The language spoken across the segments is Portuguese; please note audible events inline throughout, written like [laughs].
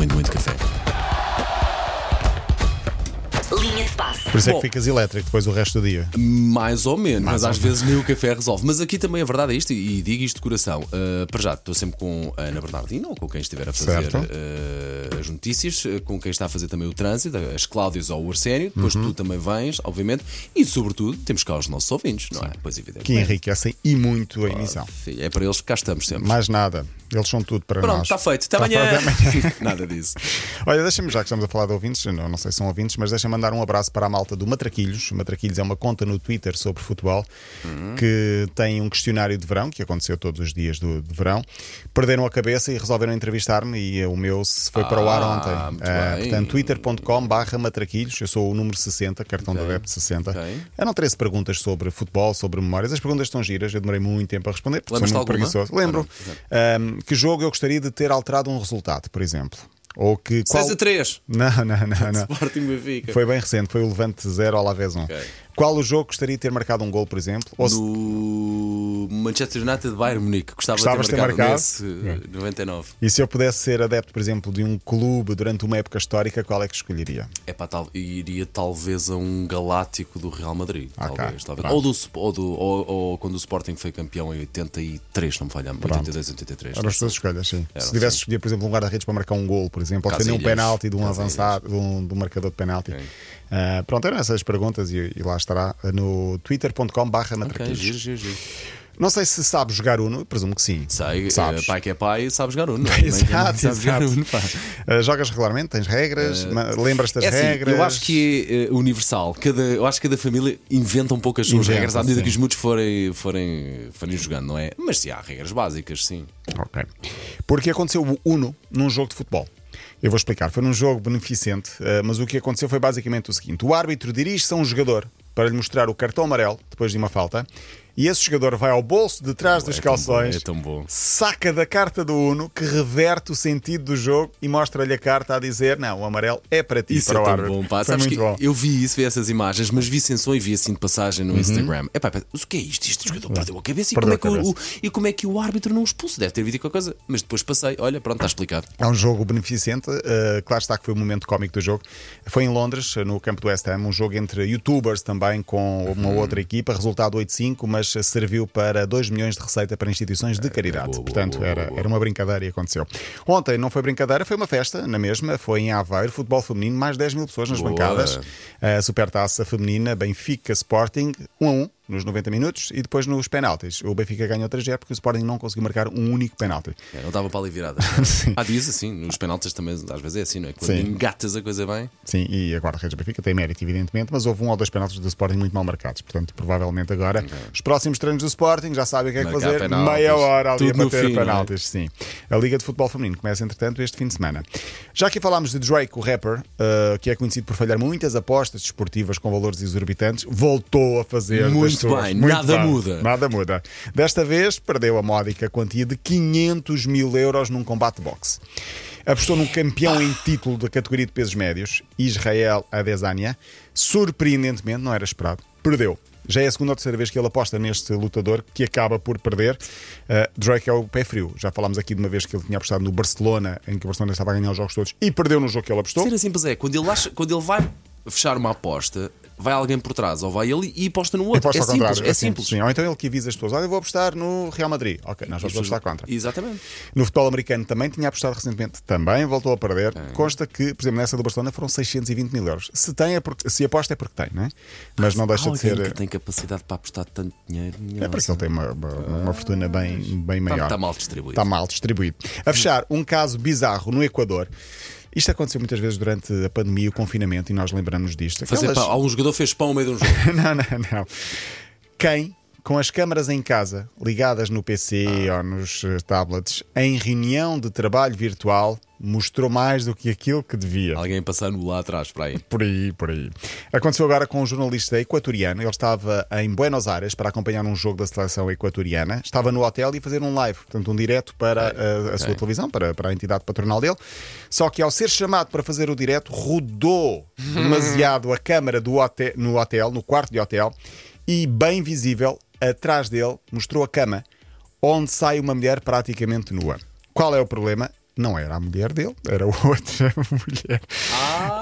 muito, muito café. Passe. Por isso é Bom. que ficas elétrico depois o resto do dia. Mais ou menos, Mais mas ou às vezes nem o café resolve. Mas aqui também a verdade é isto, e digo isto de coração. Uh, para já, estou sempre com a Ana Bernardino, ou com quem estiver a fazer uh, as notícias, uh, com quem está a fazer também o trânsito, as Cláudias ou o Arsénio. Depois Uhum. tu também vens, obviamente. E sobretudo, temos cá os nossos ouvintes, não é? Pois evidente. Que enriquecem e muito a emissão. É para eles que cá estamos sempre. Mais nada. Eles são tudo para Pronto, nós. está feito. Até Tá amanhã. [laughs] Nada disso. Olha, deixa-me, já que estamos a falar de ouvintes, não, não sei se são ouvintes, mas deixa-me mandar um abraço para a malta do Matraquilhos. Matraquilhos é uma conta no Twitter sobre futebol que tem um questionário de verão, que aconteceu todos os dias do, de verão. Perderam a cabeça e resolveram entrevistar-me e o meu se foi para o ar Ah, ontem. Ah, bem. portanto, twitter.com/barra Matraquilhos. Eu sou o número 60, cartão Ok. da Web 60. Ok. Eram 13 perguntas sobre futebol, sobre memórias. As perguntas estão giras, eu demorei muito tempo a responder, porque sou muito alguma? preguiçoso. Lembro. Ah, Ahm, que jogo eu gostaria de ter alterado um resultado, por exemplo? Ou que. qual- 6 a 3. Não, não, não, não. [laughs] Sporting Benfica. Foi bem recente, foi o Levante 0 ao Alavés 1. Ok. Qual o jogo gostaria de ter marcado um gol, por exemplo? Ou se- No Manchester United Bayern Munique. Gostava Gostavas de de ter ter marcado, marcado? nesse uh, 99. E se eu pudesse ser adepto, por exemplo, de um clube durante uma época histórica, qual é que escolheria? É pá, tal, iria talvez a um galáctico do Real Madrid. Ok, Talvez, talvez. Ou, do, ou, do, ou, ou quando o Sporting foi campeão em 83, não me falha 82, 83. Eram as tuas escolhas, sim. Eram, se tivesse escolher, por exemplo, um guarda-redes para marcar um gol, por exemplo, ou defender um penalti de um Casillas. avançado, de um, de um marcador de penalti. Ok. Ah, pronto, eram essas perguntas e, e lá estará no twitter.com/barra Ok, matraquilhos. giro, giro, giro. Não sei se sabes jogar Uno, presumo que sim. Sei, Sabes. eh, pai que é pai, sabe jogar Uno. [laughs] Exato, sabe jogar. Uno. Uh, jogas regularmente? Tens regras? Ma- Lembras-te das É assim, regras? eu acho que é universal. Cada, eu acho que cada família inventa um pouco as suas Inventa, regras à medida sim. que os muitos forem, forem, forem jogando, não é? Mas se há regras básicas, sim. Ok. Porque aconteceu o Uno num jogo de futebol. Eu vou explicar. Foi num jogo beneficente, uh, mas o que aconteceu foi basicamente o seguinte: o árbitro dirige-se a um jogador para lhe mostrar o cartão amarelo depois de uma falta. E esse jogador vai ao bolso de trás dos É tão bom, calções, é tão bom. saca da carta do Uno, que reverte o sentido do jogo e mostra-lhe a carta a dizer: Não, o amarelo é para ti, Isso para é o tão árbitro. bom, pá. Foi Sabes muito bom. eu vi isso, vi essas imagens, mas vi sensor e vi assim de passagem no Instagram. Epá, pá, mas o que é isto? Este jogador perdeu a cabeça e como, Perdeu é que a o, o- e como é que o árbitro não o expulsa? Deve ter visto qualquer coisa. Mas depois passei, olha, pronto, está explicado. É um jogo beneficente, uh, claro está que foi o momento cómico do jogo. Foi em Londres, no campo do West Ham, um jogo entre youtubers também com uma Uhum. outra equipa, resultado 8-5, mas uh, serviu para 2 milhões de receita para instituições de caridade. É, boa, Portanto, era, era uma brincadeira e aconteceu. Ontem não foi brincadeira, foi uma festa na mesma, foi em Aveiro, futebol feminino, mais 10 mil pessoas nas Boa. bancadas. A supertaça feminina, Benfica Sporting, 1 a 1 nos 90 minutos e depois nos penaltis. O Benfica ganhou 3 0 porque o Sporting não conseguiu marcar um único penalti. É, não estava para ali virada. [laughs] Há dias assim, nos penaltis também, às vezes é assim, não é? Quando Sim. engatas a coisa bem. Sim, e agora a Redes Benfica tem mérito, evidentemente, mas houve um ou dois penaltis do Sporting muito mal marcados. Portanto, provavelmente agora, os próximos treinos do Sporting já sabem o que é que fazer. penaltis. Meia hora ali a bater fim, é? penaltis, sim. A Liga de Futebol Feminino começa, entretanto, este fim de semana. Já aqui falámos de Drake, o rapper, uh, que é conhecido por falhar muitas apostas desportivas com valores exorbitantes, voltou a fazer. das Muito bem, nada muda. Nada muda. Desta vez, perdeu a módica quantia de 500 mil euros num combate boxe. Apostou num campeão em título da categoria de pesos médios, Israel Adesanya. Surpreendentemente, não era esperado, perdeu. Já é a segunda ou terceira vez que ele aposta neste lutador que acaba por perder. Uh, Drake é o pé frio. Já falámos aqui de uma vez que ele tinha apostado no Barcelona, em que o Barcelona estava a ganhar os jogos todos e perdeu no jogo que ele apostou. Ser simples é, quando ele, acha, quando ele vai fechar uma aposta, vai alguém por trás, ou vai ele e aposta no outro. aposta É ao simples, contrário. é simples. Sim. Ou então ele que avisa as pessoas: Olha, eu vou apostar no Real Madrid. Ok, nós vamos apostar contra. Exatamente. No futebol americano também tinha apostado recentemente, também voltou a perder. Consta que, por exemplo, nessa do Barcelona foram 620 mil euros. Se, tem é porque, se aposta é porque tem, não é? Mas não deixa de ser. que tem capacidade para apostar tanto dinheiro. É porque ele tem uma, uma, uma fortuna bem, bem maior. Está mal distribuído. Está mal distribuído. A fechar, um caso bizarro no Equador. Isto aconteceu muitas vezes durante a pandemia, o confinamento, e nós lembramos disto. Fazer Aquelas- pão. Algum jogador fez pão ao meio de um jogo. [laughs] não, não, não. Quem, com as câmaras em casa ligadas no PC ou nos eh, tablets, em reunião de trabalho virtual, mostrou mais do que aquilo que devia. Alguém passando lá atrás, para aí. Por aí, por aí. Aconteceu agora com um jornalista equatoriano. Ele estava em Buenos Aires para acompanhar um jogo da seleção equatoriana. Estava no hotel e fazer um live, portanto, um direto para a, a sua televisão, para, para a entidade patronal dele. Só que ao ser chamado para fazer o direto, rodou demasiado a câmara do hotel, no hotel, no quarto de hotel, e bem visível, atrás dele, mostrou a cama onde sai uma mulher praticamente nua. Qual é o problema? Não era a mulher dele, era [laughs] outra mulher.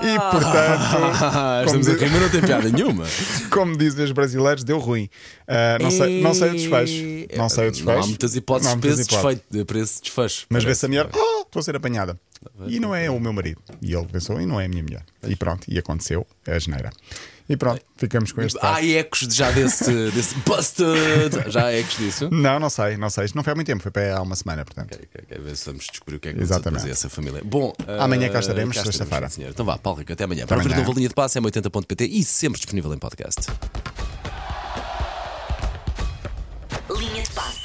E portanto, [laughs] Estamos diz- mas não tem piada nenhuma. [laughs] como dizem os brasileiros, deu ruim. Ah, não, sei, não sei o desfecho. Não sei o desfecho. Não há muitas hipóteses há para esse, desfeito, para esse desfecho. Mas vê-se a mulher, oh, estou a ser apanhada. E não é o meu marido. E ele pensou, e não é a minha mulher. E pronto, e aconteceu a geneira. E pronto, ficamos com este caso. Há ecos já desse, [laughs] desse busted. Já há ecos disso? Não, não sei, não sei. Isto não foi há muito tempo, foi para há uma semana, portanto. Ok, ok, ok, ver se vamos descobrir o que é que Exatamente. aconteceu essa família. Bom, Amanhã eh, cá estaremos, cá sexta-feira. Então vá, Paulo Rico, até amanhã. Para amanhã. ver nova linha de passe é 80.pt e sempre disponível em podcast.